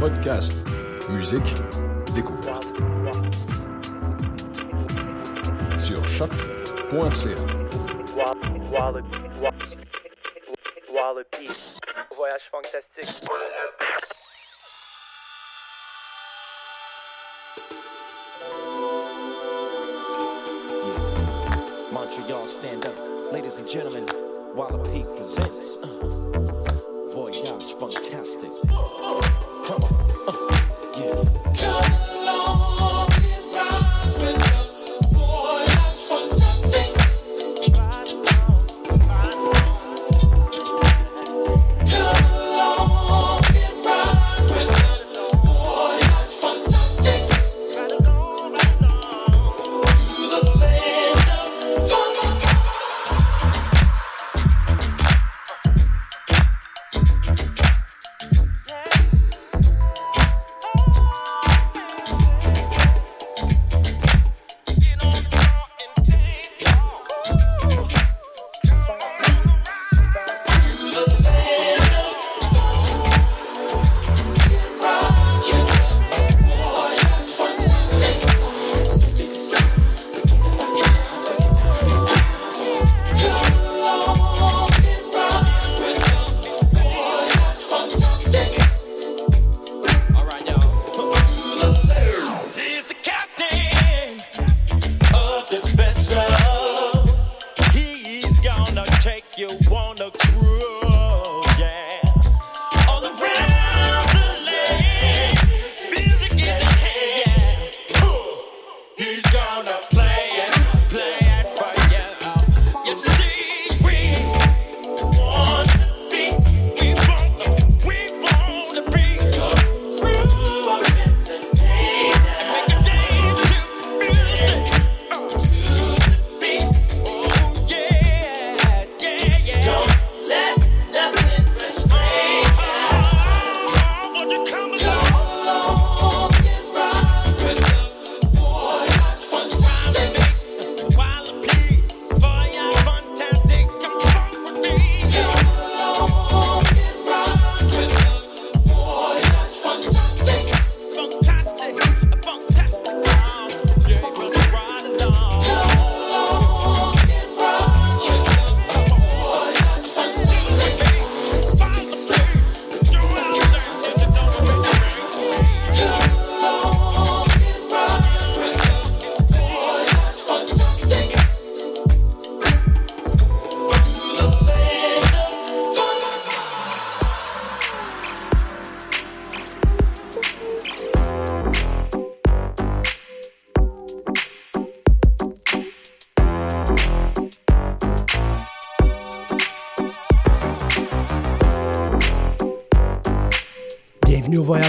Podcast, musique, découverte. Sur choc.ca. Voyage fantastique. Montreal, stand up. Ladies and gentlemen, Walla Peak presents uh, Voyage Fantastic. Come on. Uh, uh yeah.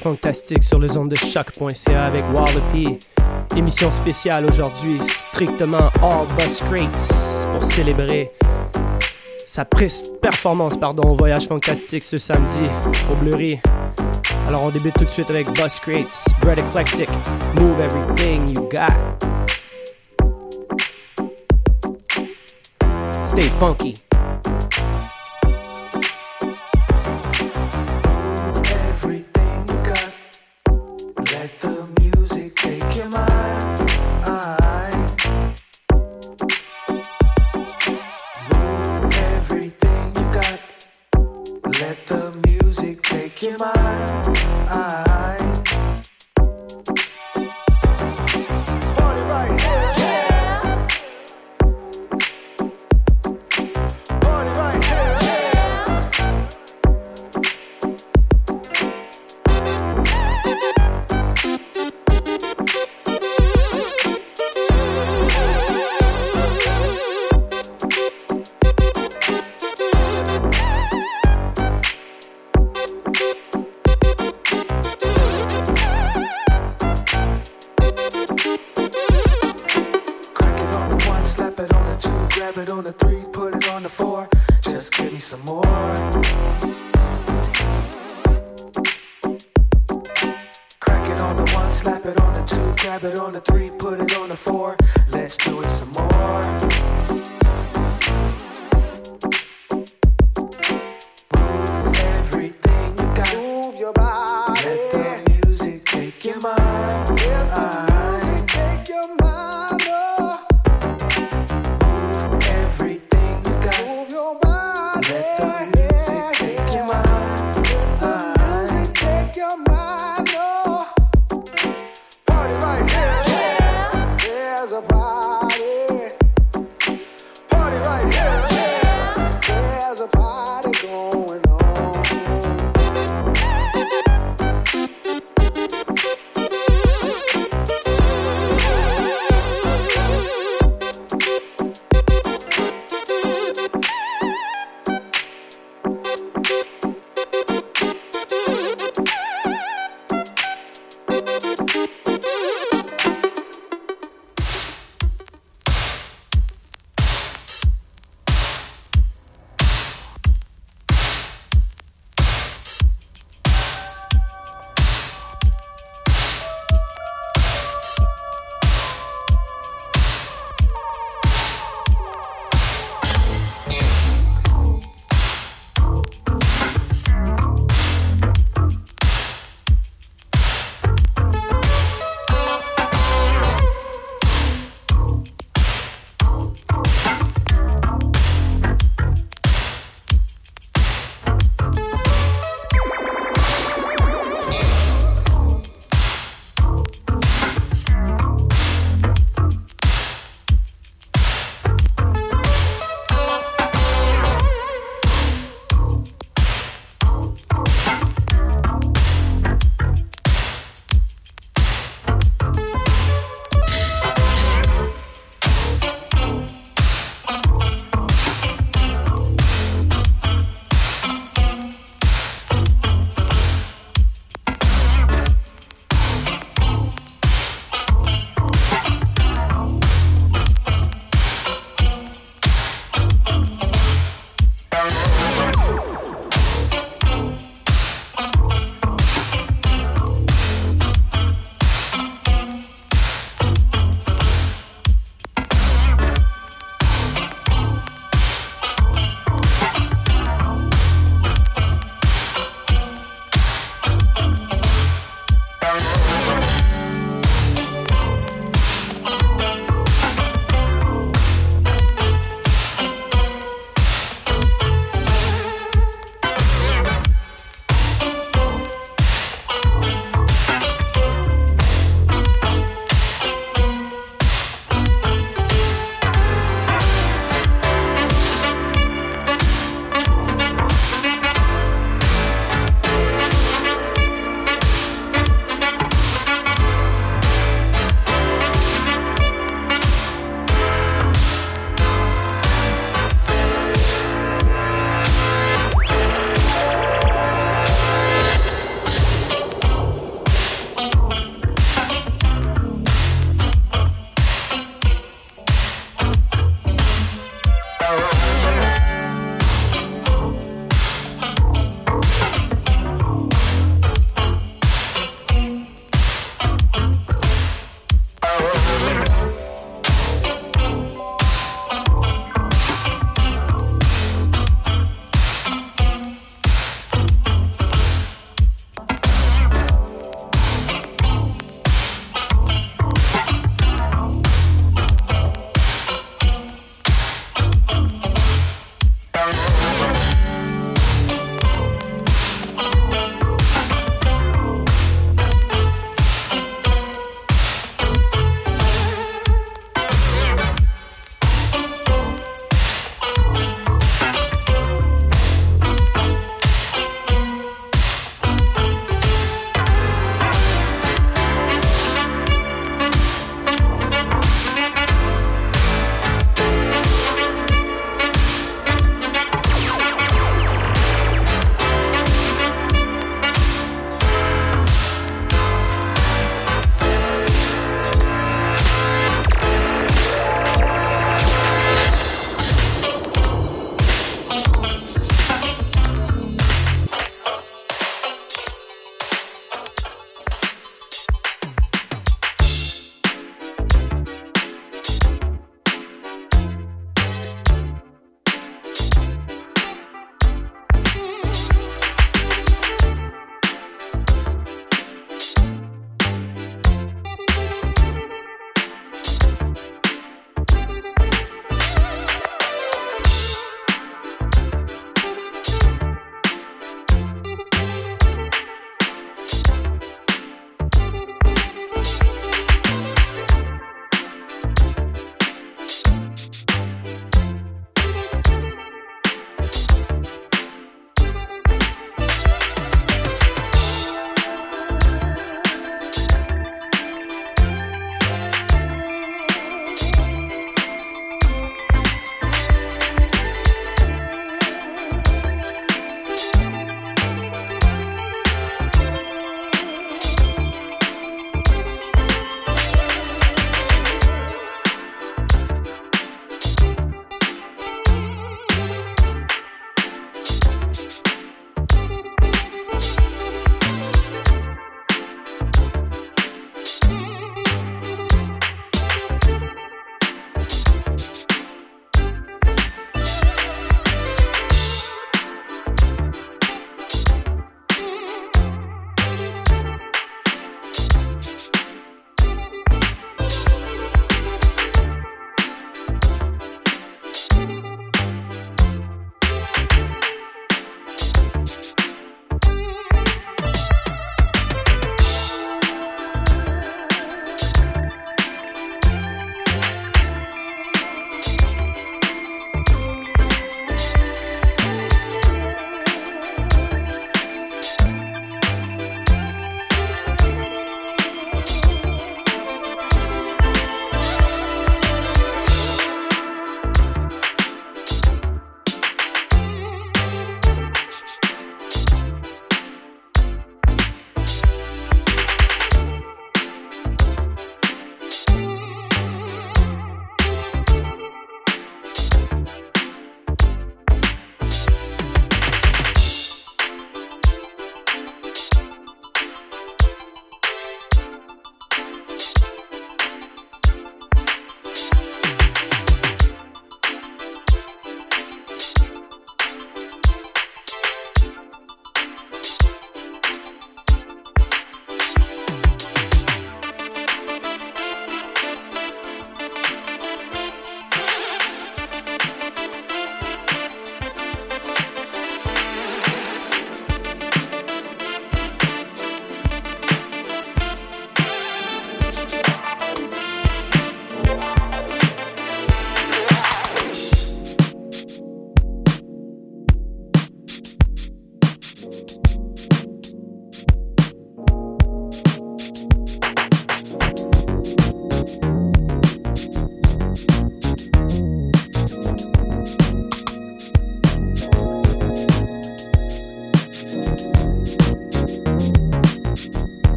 fantastique sur les ondes de choc.ca avec Wallopy. Émission spéciale aujourd'hui, strictement All Bus Crates pour célébrer sa performance pardon, au voyage fantastique ce samedi au Bleury. Alors on débute tout de suite avec Bus Crates, Bread Eclectic, Move Everything You Got. Stay funky.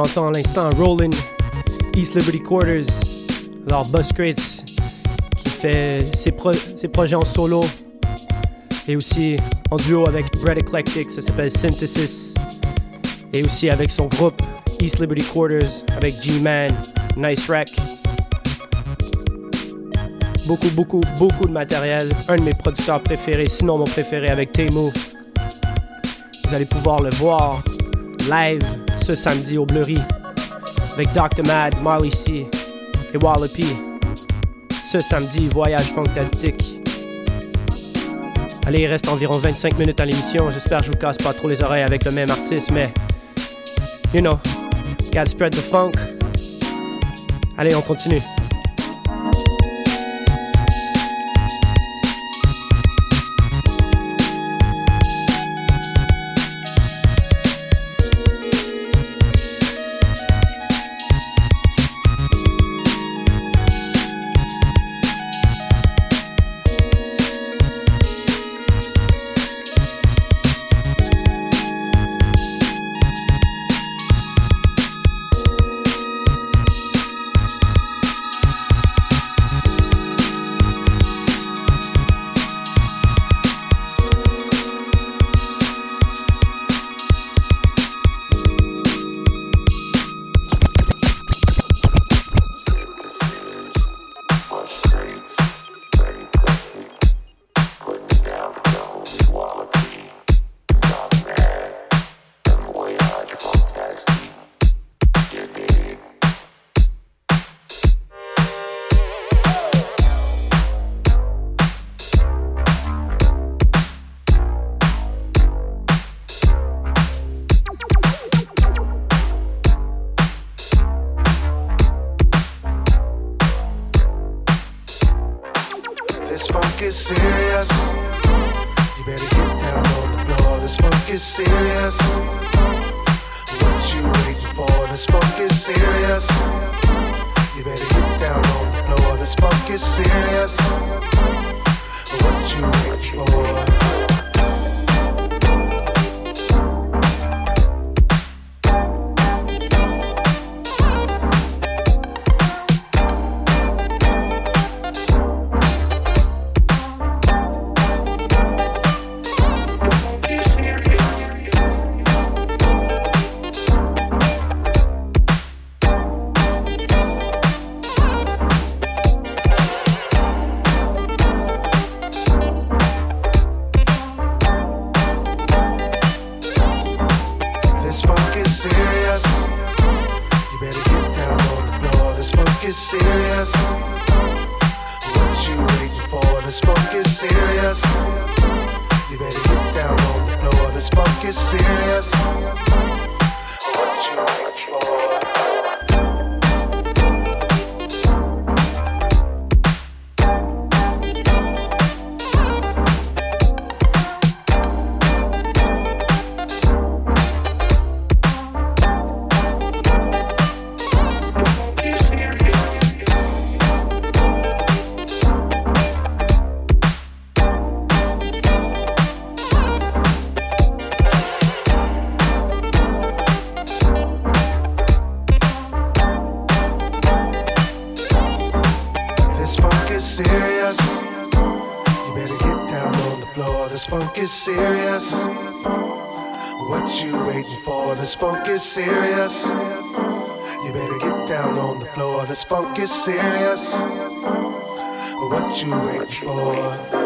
Alors on entend à l'instant Rollin, East Liberty Quarters, alors Bus Crates, qui fait ses, projets en solo et aussi en duo avec Brett Eclectic, ça s'appelle Synthesis, et aussi avec son groupe East Liberty Quarters avec G-Man, Nice Rack. Beaucoup, beaucoup, beaucoup de matériel. Un de mes producteurs préférés, sinon mon préféré avec Temu. Vous allez pouvoir le voir live ce samedi au Blurry avec Dr. Mad, Marley C et Wallopy. Ce samedi, voyage fantastique. Allez, il reste environ 25 minutes à l'émission. J'espère que je vous casse pas trop les oreilles avec le même artiste, mais you know, gotta spread the funk. Allez, on continue. Serious. You better get down on the floor. This funk is serious. What you waiting for?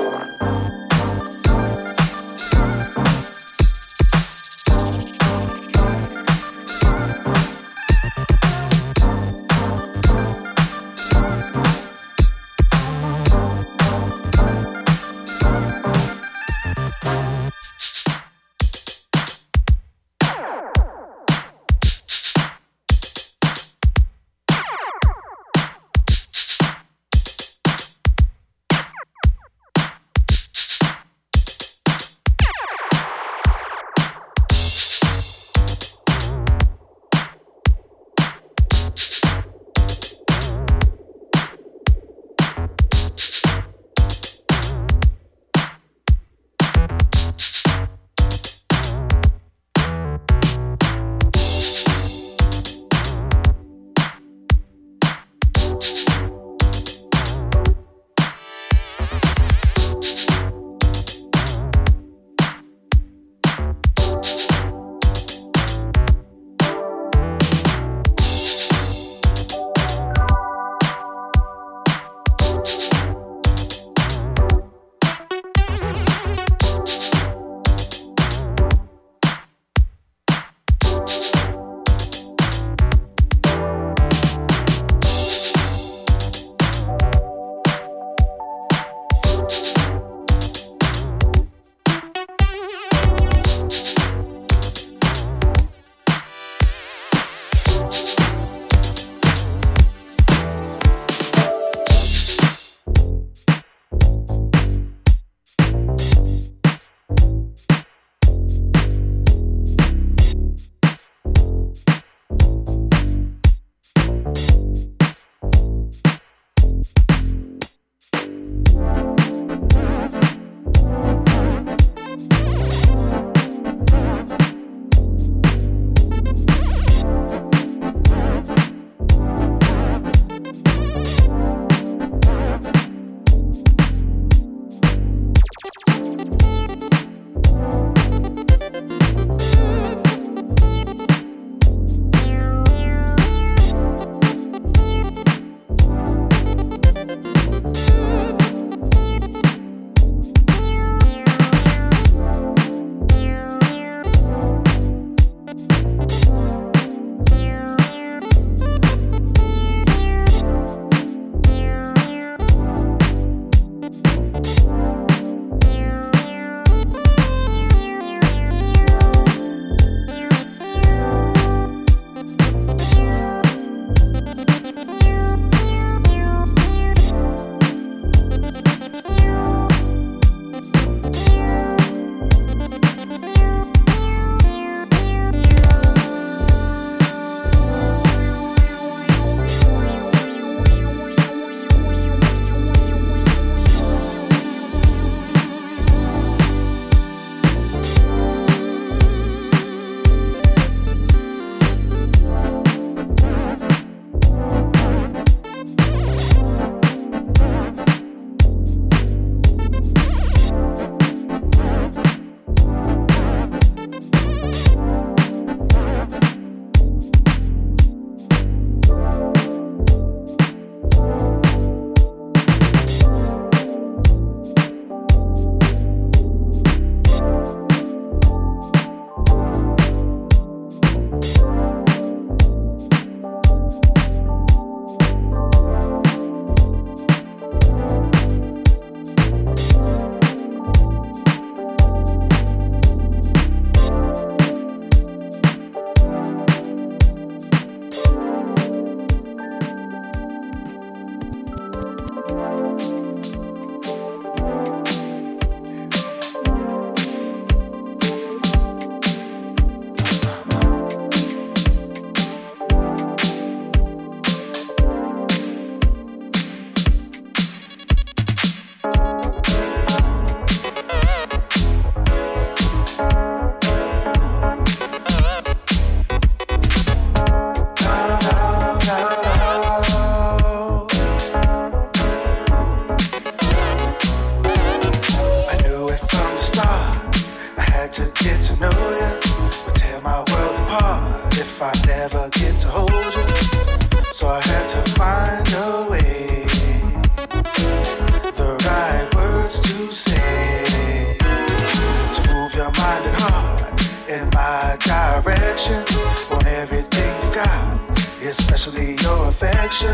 especially your affection.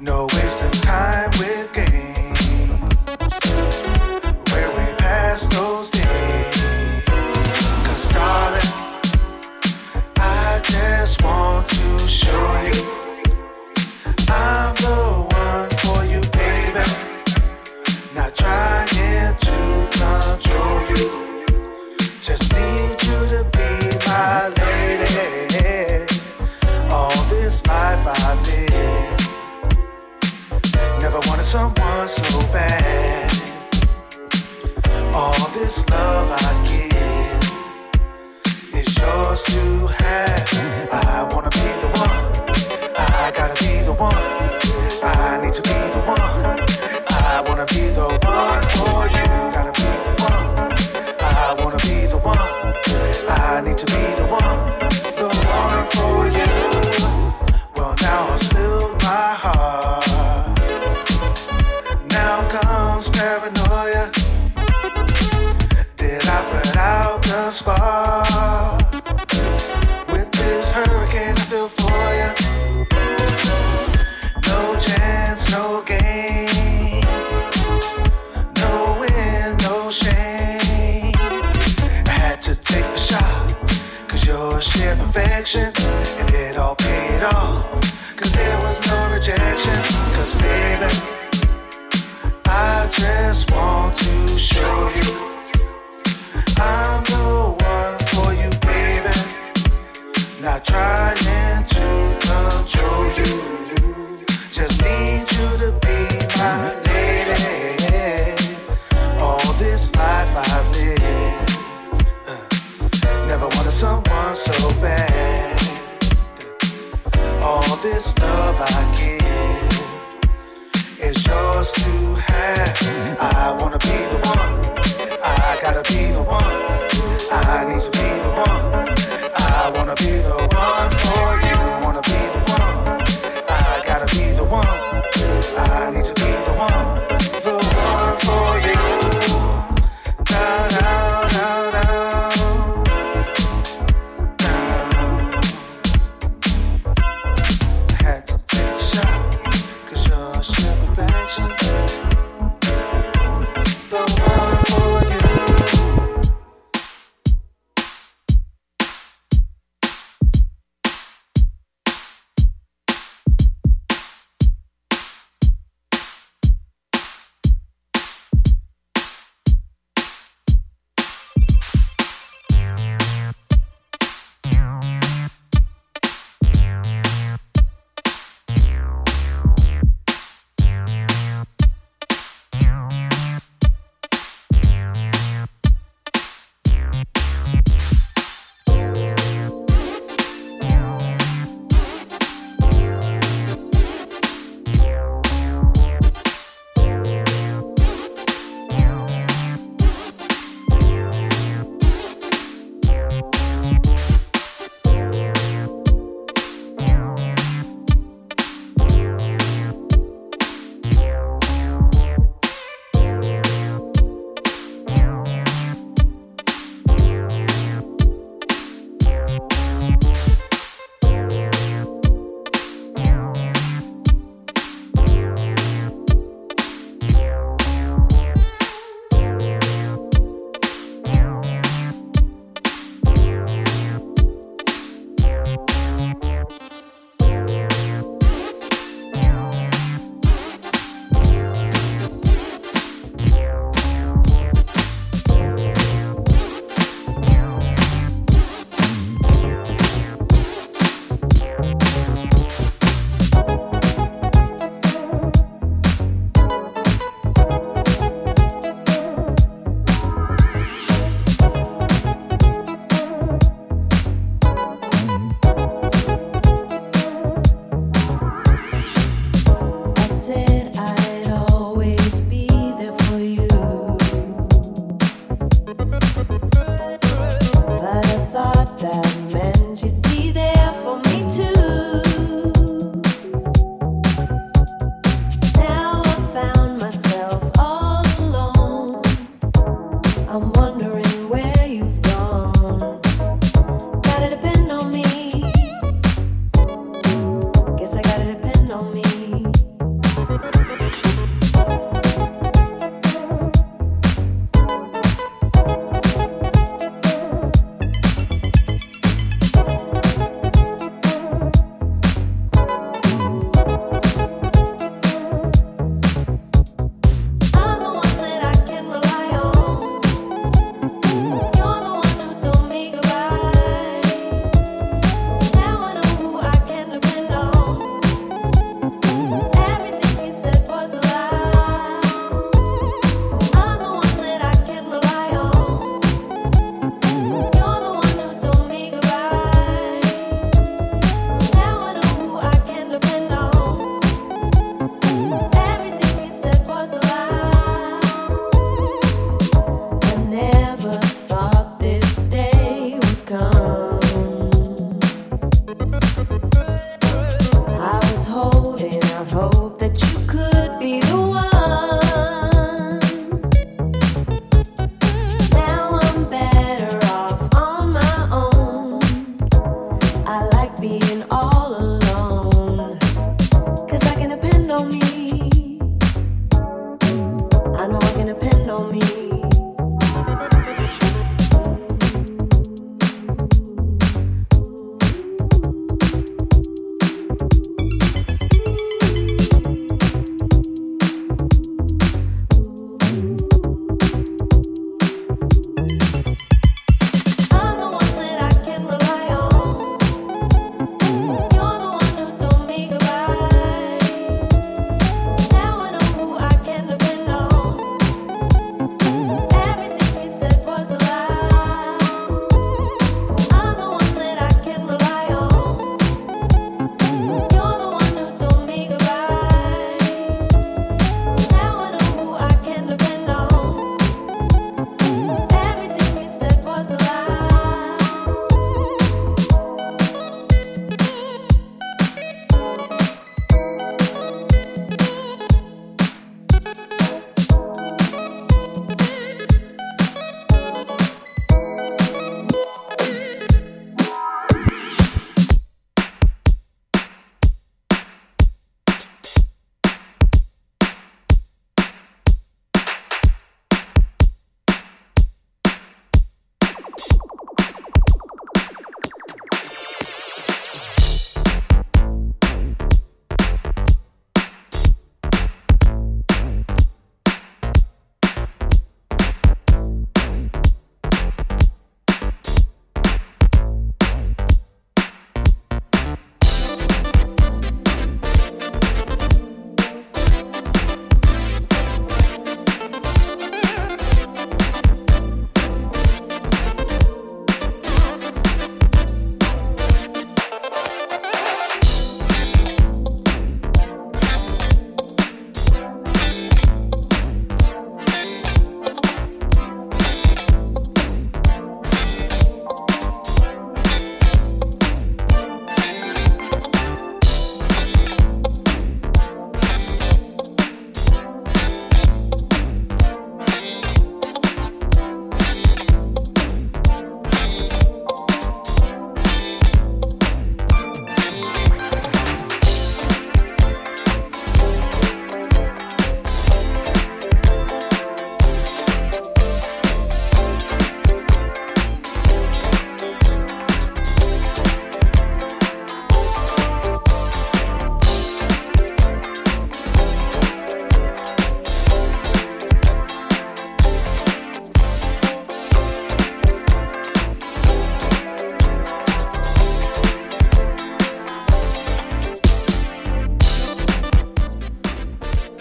No wasting time.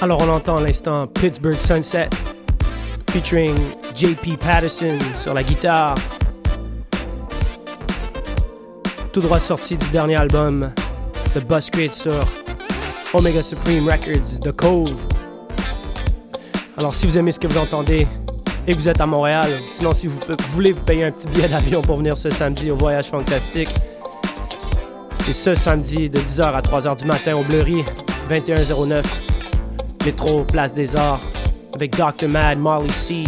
Alors on entend l'instant Pittsburgh Sunset featuring JP Patterson sur la guitare. Tout droit sorti du dernier album de Bus sur Omega Supreme Records, The Cove. Alors si vous aimez ce que vous entendez et que vous êtes à Montréal, sinon si vous, voulez vous payer un petit billet d'avion pour venir ce samedi au Voyage Fantastique, c'est ce samedi de 10h à 3h du matin au Bleury, 2109 métro Place des Arts, avec Dr. Mad, Marley C.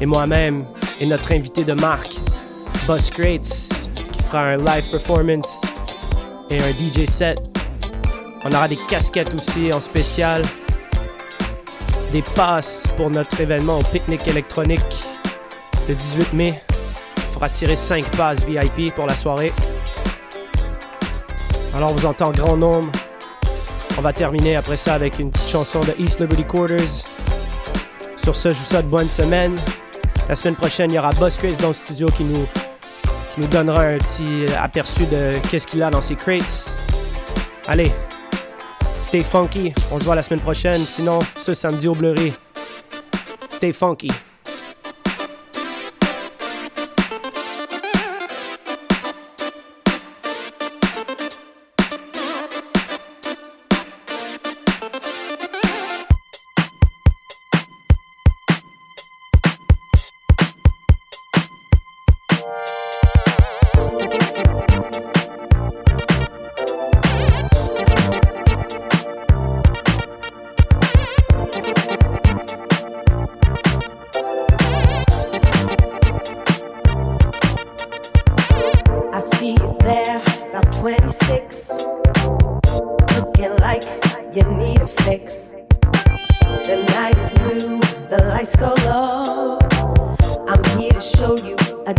et moi-même et notre invité de marque, Bus Crates, qui fera un live performance et un DJ set. On aura des casquettes aussi en spécial, des passes pour notre événement au pique-nique électronique le 18 mai. Il faudra tirer 5 passes VIP pour la soirée. Alors on vous entend grand nombre on va terminer après ça avec une petite chanson de East Liberty Quarters. Sur ce, je vous souhaite bonne semaine. La semaine prochaine, il y aura Boss dans le studio qui nous, donnera un petit aperçu de qu'est-ce qu'il a dans ses crates. Allez, stay funky. On se voit la semaine prochaine. Sinon, ce samedi au Bleury. Stay funky. disco love. I'm here to show you a